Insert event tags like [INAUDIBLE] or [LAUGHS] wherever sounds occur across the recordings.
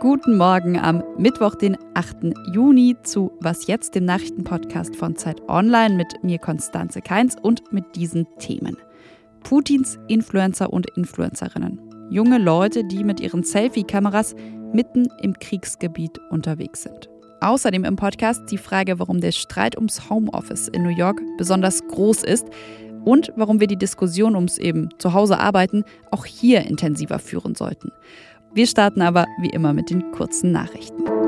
Guten Morgen am Mittwoch, den 8. Juni zu Was jetzt, dem Nachrichtenpodcast von Zeit Online mit mir Konstanze Keins und mit diesen Themen. Putins Influencer und Influencerinnen. Junge Leute, die mit ihren Selfie-Kameras mitten im Kriegsgebiet unterwegs sind. Außerdem im Podcast die Frage, warum der Streit ums Homeoffice in New York besonders groß ist und warum wir die Diskussion ums eben Zuhause arbeiten auch hier intensiver führen sollten. Wir starten aber wie immer mit den kurzen Nachrichten.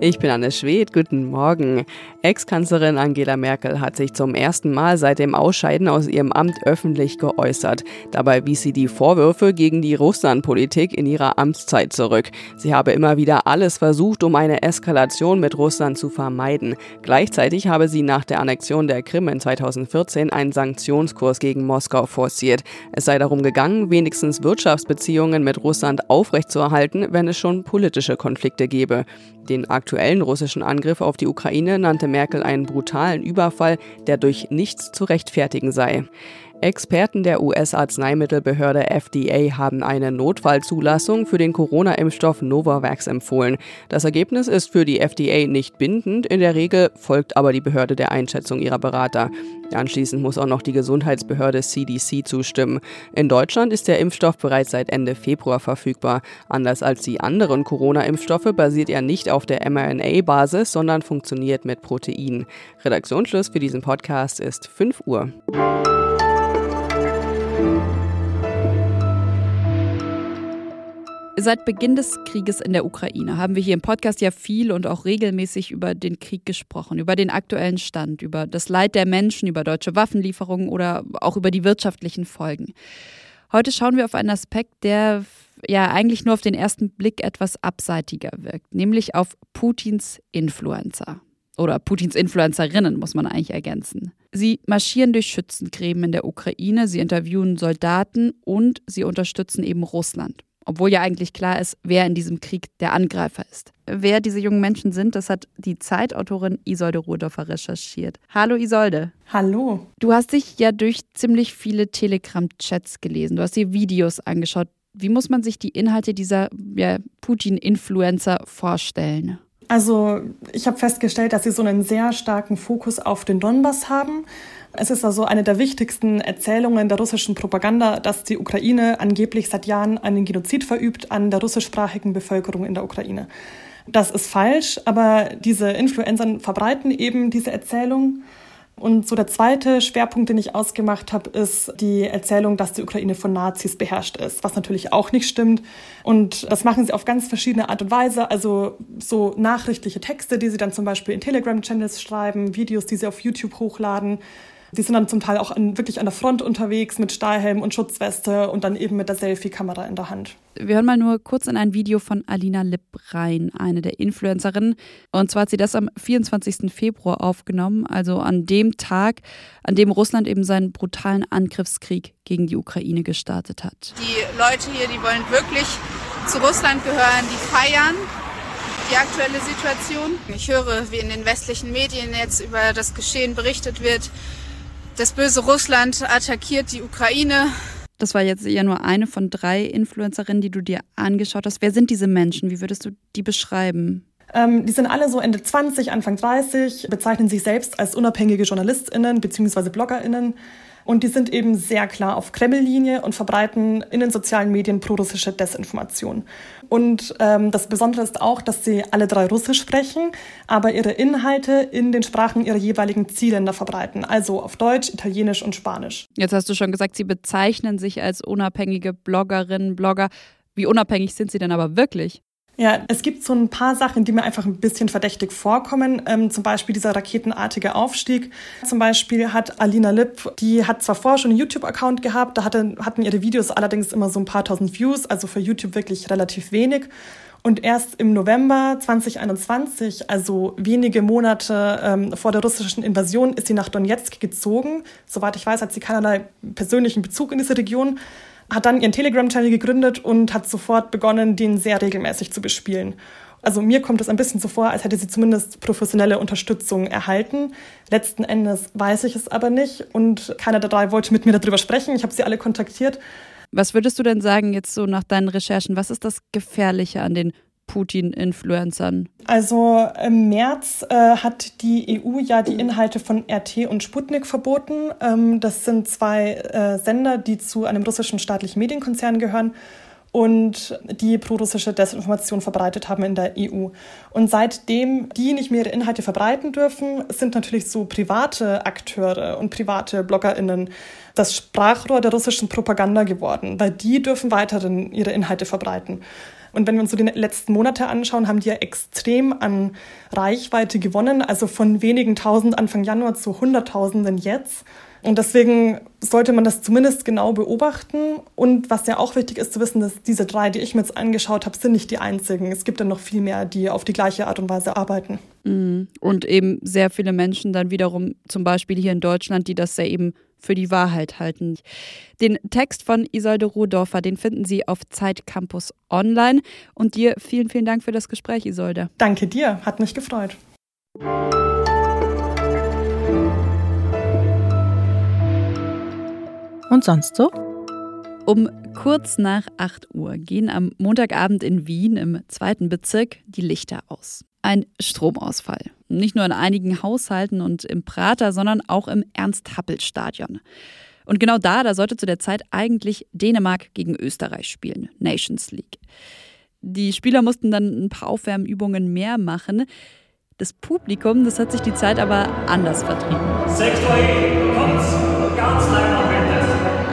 Ich bin Anne Schwedt, guten Morgen. Ex-Kanzlerin Angela Merkel hat sich zum ersten Mal seit dem Ausscheiden aus ihrem Amt öffentlich geäußert. Dabei wies sie die Vorwürfe gegen die Russlandpolitik in ihrer Amtszeit zurück. Sie habe immer wieder alles versucht, um eine Eskalation mit Russland zu vermeiden. Gleichzeitig habe sie nach der Annexion der Krim in 2014 einen Sanktionskurs gegen Moskau forciert. Es sei darum gegangen, wenigstens Wirtschaftsbeziehungen mit Russland aufrechtzuerhalten, wenn es schon politische Konflikte gebe. Den aktuellen russischen Angriff auf die Ukraine nannte Merkel einen brutalen Überfall, der durch nichts zu rechtfertigen sei. Experten der US-Arzneimittelbehörde FDA haben eine Notfallzulassung für den Corona-Impfstoff Novavax empfohlen. Das Ergebnis ist für die FDA nicht bindend, in der Regel folgt aber die Behörde der Einschätzung ihrer Berater. Anschließend muss auch noch die Gesundheitsbehörde CDC zustimmen. In Deutschland ist der Impfstoff bereits seit Ende Februar verfügbar. Anders als die anderen Corona-Impfstoffe basiert er nicht auf der mRNA-Basis, sondern funktioniert mit Protein. Redaktionsschluss für diesen Podcast ist 5 Uhr. Seit Beginn des Krieges in der Ukraine haben wir hier im Podcast ja viel und auch regelmäßig über den Krieg gesprochen, über den aktuellen Stand, über das Leid der Menschen, über deutsche Waffenlieferungen oder auch über die wirtschaftlichen Folgen. Heute schauen wir auf einen Aspekt, der ja eigentlich nur auf den ersten Blick etwas abseitiger wirkt, nämlich auf Putins Influencer. Oder Putins Influencerinnen, muss man eigentlich ergänzen. Sie marschieren durch Schützengräben in der Ukraine, sie interviewen Soldaten und sie unterstützen eben Russland obwohl ja eigentlich klar ist, wer in diesem Krieg der Angreifer ist. Wer diese jungen Menschen sind, das hat die Zeitautorin Isolde Ruhdorfer recherchiert. Hallo Isolde. Hallo. Du hast dich ja durch ziemlich viele Telegram-Chats gelesen, du hast dir Videos angeschaut. Wie muss man sich die Inhalte dieser ja, Putin-Influencer vorstellen? Also ich habe festgestellt, dass sie so einen sehr starken Fokus auf den Donbass haben. Es ist also eine der wichtigsten Erzählungen der russischen Propaganda, dass die Ukraine angeblich seit Jahren einen Genozid verübt an der russischsprachigen Bevölkerung in der Ukraine. Das ist falsch, aber diese Influencer verbreiten eben diese Erzählung. Und so der zweite Schwerpunkt, den ich ausgemacht habe, ist die Erzählung, dass die Ukraine von Nazis beherrscht ist, was natürlich auch nicht stimmt. Und das machen sie auf ganz verschiedene Art und Weise. Also so nachrichtliche Texte, die sie dann zum Beispiel in Telegram-Channels schreiben, Videos, die sie auf YouTube hochladen, die sind dann zum Teil auch an, wirklich an der Front unterwegs mit Stahlhelm und Schutzweste und dann eben mit der Selfie-Kamera in der Hand. Wir hören mal nur kurz in ein Video von Alina Lipp rein, eine der Influencerinnen. Und zwar hat sie das am 24. Februar aufgenommen, also an dem Tag, an dem Russland eben seinen brutalen Angriffskrieg gegen die Ukraine gestartet hat. Die Leute hier, die wollen wirklich zu Russland gehören, die feiern die aktuelle Situation. Ich höre, wie in den westlichen Medien jetzt über das Geschehen berichtet wird, das böse Russland attackiert die Ukraine. Das war jetzt ja nur eine von drei Influencerinnen, die du dir angeschaut hast. Wer sind diese Menschen? Wie würdest du die beschreiben? Ähm, die sind alle so Ende 20, Anfang 30, bezeichnen sich selbst als unabhängige JournalistInnen bzw. BloggerInnen. Und die sind eben sehr klar auf Kreml-Linie und verbreiten in den sozialen Medien prorussische Desinformation. Und ähm, das Besondere ist auch, dass sie alle drei Russisch sprechen, aber ihre Inhalte in den Sprachen ihrer jeweiligen Zielländer verbreiten, also auf Deutsch, Italienisch und Spanisch. Jetzt hast du schon gesagt, sie bezeichnen sich als unabhängige Bloggerinnen, Blogger. Wie unabhängig sind sie denn aber wirklich? Ja, es gibt so ein paar Sachen, die mir einfach ein bisschen verdächtig vorkommen. Ähm, zum Beispiel dieser raketenartige Aufstieg. Zum Beispiel hat Alina Lipp, die hat zwar vorher schon einen YouTube-Account gehabt, da hatte, hatten ihre Videos allerdings immer so ein paar tausend Views, also für YouTube wirklich relativ wenig. Und erst im November 2021, also wenige Monate ähm, vor der russischen Invasion, ist sie nach Donetsk gezogen. Soweit ich weiß, hat sie keinerlei persönlichen Bezug in diese Region hat dann ihren Telegram-Channel gegründet und hat sofort begonnen, den sehr regelmäßig zu bespielen. Also mir kommt es ein bisschen so vor, als hätte sie zumindest professionelle Unterstützung erhalten. Letzten Endes weiß ich es aber nicht und keiner der drei wollte mit mir darüber sprechen. Ich habe sie alle kontaktiert. Was würdest du denn sagen jetzt so nach deinen Recherchen? Was ist das Gefährliche an den Putin-Influencern? Also im März äh, hat die EU ja die Inhalte von RT und Sputnik verboten. Ähm, das sind zwei äh, Sender, die zu einem russischen staatlichen Medienkonzern gehören und die prorussische Desinformation verbreitet haben in der EU. Und seitdem die nicht mehr ihre Inhalte verbreiten dürfen, sind natürlich so private Akteure und private BloggerInnen das Sprachrohr der russischen Propaganda geworden, weil die dürfen weiterhin ihre Inhalte verbreiten. Und wenn wir uns so die letzten Monate anschauen, haben die ja extrem an Reichweite gewonnen, also von wenigen tausend Anfang Januar zu Hunderttausenden jetzt. Und deswegen sollte man das zumindest genau beobachten. Und was ja auch wichtig ist zu wissen, dass diese drei, die ich mir jetzt angeschaut habe, sind nicht die einzigen. Es gibt dann noch viel mehr, die auf die gleiche Art und Weise arbeiten. Mhm. Und eben sehr viele Menschen dann wiederum, zum Beispiel hier in Deutschland, die das ja eben für die Wahrheit halten. Den Text von Isolde Rudorfer, den finden Sie auf Zeit Campus Online. Und dir vielen, vielen Dank für das Gespräch, Isolde. Danke dir, hat mich gefreut. Und sonst so? Um kurz nach 8 Uhr gehen am Montagabend in Wien im zweiten Bezirk die Lichter aus. Ein Stromausfall. Nicht nur in einigen Haushalten und im Prater, sondern auch im Ernst-Happel-Stadion. Und genau da, da sollte zu der Zeit eigentlich Dänemark gegen Österreich spielen, Nations League. Die Spieler mussten dann ein paar Aufwärmübungen mehr machen. Das Publikum, das hat sich die Zeit aber anders vertrieben. E, lange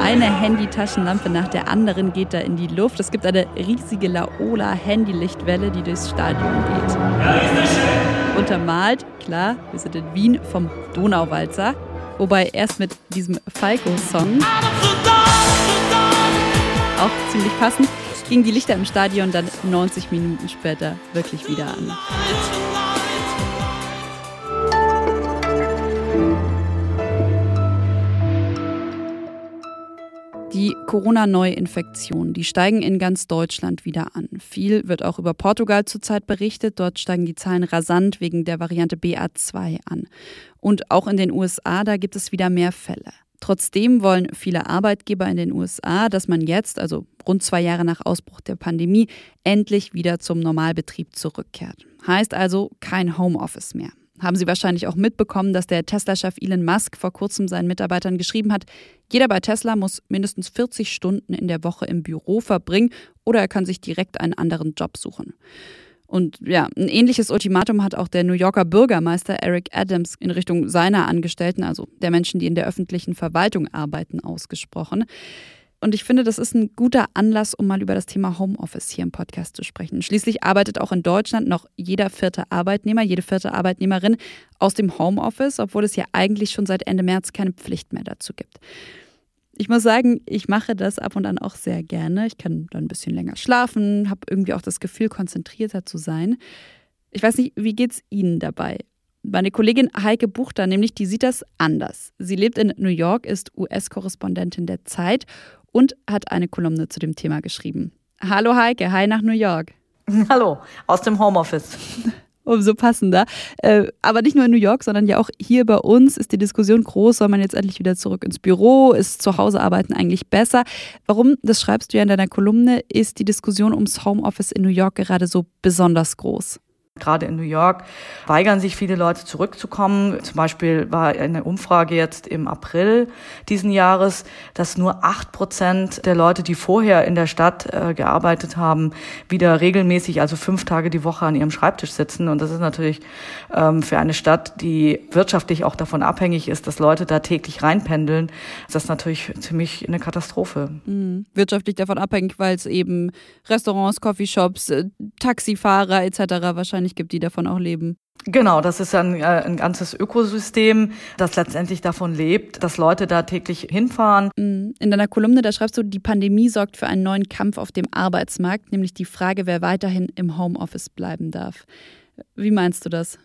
eine Handytaschenlampe nach der anderen geht da in die Luft. Es gibt eine riesige Laola-Handylichtwelle, die durchs Stadion geht. Ja, ist das schön. Untermalt, klar, wir sind in Wien vom Donauwalzer. Wobei erst mit diesem Falco-Song, auch ziemlich passend, gingen die Lichter im Stadion dann 90 Minuten später wirklich wieder an. Die Corona-Neuinfektionen, die steigen in ganz Deutschland wieder an. Viel wird auch über Portugal zurzeit berichtet. Dort steigen die Zahlen rasant wegen der Variante BA2 an. Und auch in den USA, da gibt es wieder mehr Fälle. Trotzdem wollen viele Arbeitgeber in den USA, dass man jetzt, also rund zwei Jahre nach Ausbruch der Pandemie, endlich wieder zum Normalbetrieb zurückkehrt. Heißt also kein Homeoffice mehr haben Sie wahrscheinlich auch mitbekommen, dass der Tesla-Chef Elon Musk vor kurzem seinen Mitarbeitern geschrieben hat, jeder bei Tesla muss mindestens 40 Stunden in der Woche im Büro verbringen oder er kann sich direkt einen anderen Job suchen. Und ja, ein ähnliches Ultimatum hat auch der New Yorker Bürgermeister Eric Adams in Richtung seiner Angestellten, also der Menschen, die in der öffentlichen Verwaltung arbeiten, ausgesprochen. Und ich finde, das ist ein guter Anlass, um mal über das Thema Homeoffice hier im Podcast zu sprechen. Schließlich arbeitet auch in Deutschland noch jeder vierte Arbeitnehmer, jede vierte Arbeitnehmerin aus dem Homeoffice, obwohl es ja eigentlich schon seit Ende März keine Pflicht mehr dazu gibt. Ich muss sagen, ich mache das ab und an auch sehr gerne. Ich kann dann ein bisschen länger schlafen, habe irgendwie auch das Gefühl, konzentrierter zu sein. Ich weiß nicht, wie geht's Ihnen dabei? Meine Kollegin Heike Buchter, nämlich, die sieht das anders. Sie lebt in New York, ist US-Korrespondentin der Zeit und hat eine Kolumne zu dem Thema geschrieben. Hallo Heike, hi nach New York. [LAUGHS] Hallo, aus dem Homeoffice. [LAUGHS] Umso passender. Äh, aber nicht nur in New York, sondern ja auch hier bei uns ist die Diskussion groß, soll man jetzt endlich wieder zurück ins Büro? Ist zu Hause arbeiten eigentlich besser? Warum, das schreibst du ja in deiner Kolumne, ist die Diskussion ums Homeoffice in New York gerade so besonders groß? Gerade in New York weigern sich viele Leute zurückzukommen. Zum Beispiel war eine Umfrage jetzt im April diesen Jahres, dass nur acht Prozent der Leute, die vorher in der Stadt äh, gearbeitet haben, wieder regelmäßig, also fünf Tage die Woche an ihrem Schreibtisch sitzen. Und das ist natürlich ähm, für eine Stadt, die wirtschaftlich auch davon abhängig ist, dass Leute da täglich reinpendeln, ist das natürlich ziemlich eine Katastrophe. Mhm. Wirtschaftlich davon abhängig, weil es eben Restaurants, Coffeeshops, äh, Taxifahrer etc. wahrscheinlich wahrscheinlich gibt, die davon auch leben. Genau, das ist ein, äh, ein ganzes Ökosystem, das letztendlich davon lebt, dass Leute da täglich hinfahren. Mhm. In deiner Kolumne, da schreibst du, die Pandemie sorgt für einen neuen Kampf auf dem Arbeitsmarkt, nämlich die Frage, wer weiterhin im Homeoffice bleiben darf. Wie meinst du das?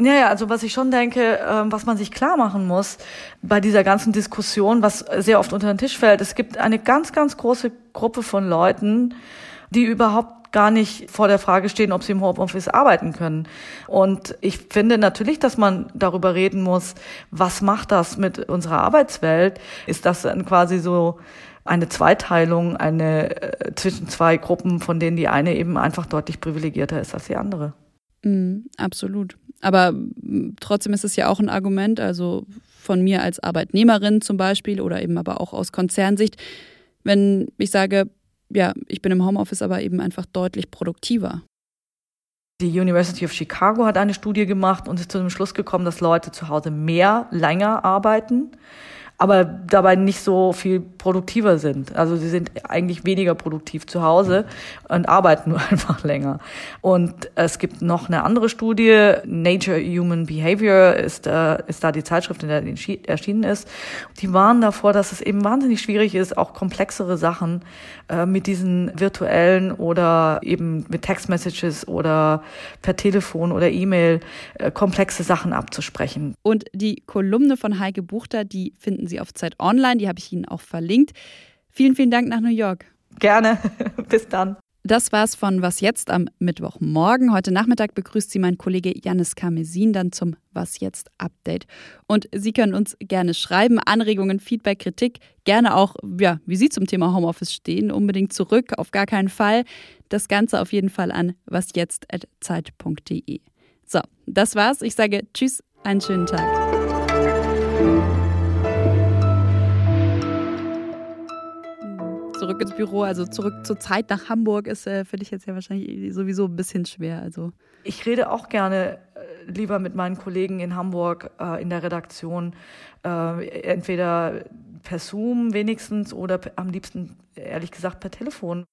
Ja, ja, also was ich schon denke, ähm, was man sich klar machen muss bei dieser ganzen Diskussion, was sehr oft unter den Tisch fällt, es gibt eine ganz, ganz große Gruppe von Leuten, die überhaupt gar nicht vor der Frage stehen, ob sie im Homeoffice arbeiten können. Und ich finde natürlich, dass man darüber reden muss, was macht das mit unserer Arbeitswelt? Ist das quasi so eine Zweiteilung, eine äh, zwischen zwei Gruppen, von denen die eine eben einfach deutlich privilegierter ist als die andere? Mm, absolut. Aber trotzdem ist es ja auch ein Argument, also von mir als Arbeitnehmerin zum Beispiel oder eben aber auch aus Konzernsicht, wenn ich sage, ja, ich bin im Homeoffice aber eben einfach deutlich produktiver. Die University of Chicago hat eine Studie gemacht und ist zu dem Schluss gekommen, dass Leute zu Hause mehr, länger arbeiten aber dabei nicht so viel produktiver sind. Also sie sind eigentlich weniger produktiv zu Hause und arbeiten [LAUGHS] nur einfach länger. Und es gibt noch eine andere Studie, Nature Human Behavior ist, äh, ist da die Zeitschrift, in der erschienen ist. Die warnen davor, dass es eben wahnsinnig schwierig ist, auch komplexere Sachen äh, mit diesen virtuellen oder eben mit Textmessages oder per Telefon oder E-Mail äh, komplexe Sachen abzusprechen. Und die Kolumne von Heike Buchter, die finden Sie auf Zeit Online, die habe ich Ihnen auch verlinkt. Vielen, vielen Dank nach New York. Gerne. [LAUGHS] Bis dann. Das war's von Was jetzt am Mittwochmorgen. Heute Nachmittag begrüßt Sie mein Kollege Janis Karmesin dann zum Was jetzt Update. Und Sie können uns gerne schreiben, Anregungen, Feedback, Kritik, gerne auch, ja, wie Sie zum Thema Homeoffice stehen, unbedingt zurück, auf gar keinen Fall. Das Ganze auf jeden Fall an wasjetzt.zeit.de. So, das war's. Ich sage Tschüss, einen schönen Tag. Zurück ins Büro, also zurück zur Zeit nach Hamburg ist äh, für dich jetzt ja wahrscheinlich sowieso ein bisschen schwer. Also ich rede auch gerne äh, lieber mit meinen Kollegen in Hamburg äh, in der Redaktion, äh, entweder per Zoom wenigstens oder am liebsten ehrlich gesagt per Telefon.